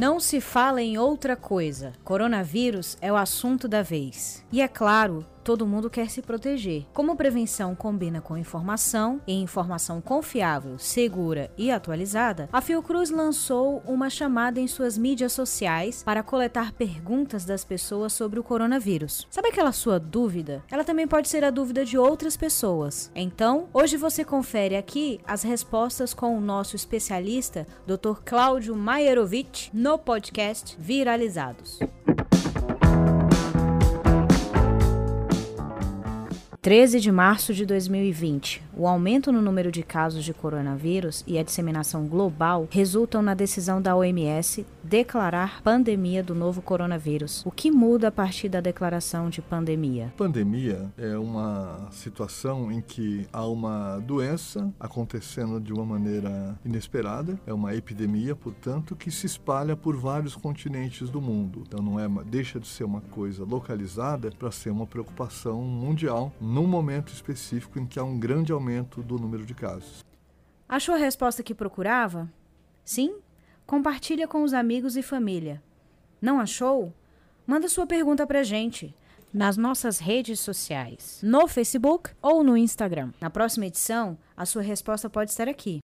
Não se fala em outra coisa. Coronavírus é o assunto da vez. E é claro, todo mundo quer se proteger. Como prevenção combina com informação e informação confiável, segura e atualizada, a Fiocruz lançou uma chamada em suas mídias sociais para coletar perguntas das pessoas sobre o coronavírus. Sabe aquela sua dúvida? Ela também pode ser a dúvida de outras pessoas. Então, hoje você confere aqui as respostas com o nosso especialista, Dr. Cláudio Maierovitch, no podcast Viralizados. 13 de março de 2020, o aumento no número de casos de coronavírus e a disseminação global resultam na decisão da OMS declarar pandemia do novo coronavírus. O que muda a partir da declaração de pandemia? Pandemia é uma situação em que há uma doença acontecendo de uma maneira inesperada, é uma epidemia, portanto, que se espalha por vários continentes do mundo. Então não é, deixa de ser uma coisa localizada para ser uma preocupação mundial num momento específico em que há um grande aumento do número de casos. Achou a resposta que procurava? Sim? Compartilha com os amigos e família. Não achou? Manda sua pergunta pra gente nas nossas redes sociais, no Facebook ou no Instagram. Na próxima edição, a sua resposta pode estar aqui.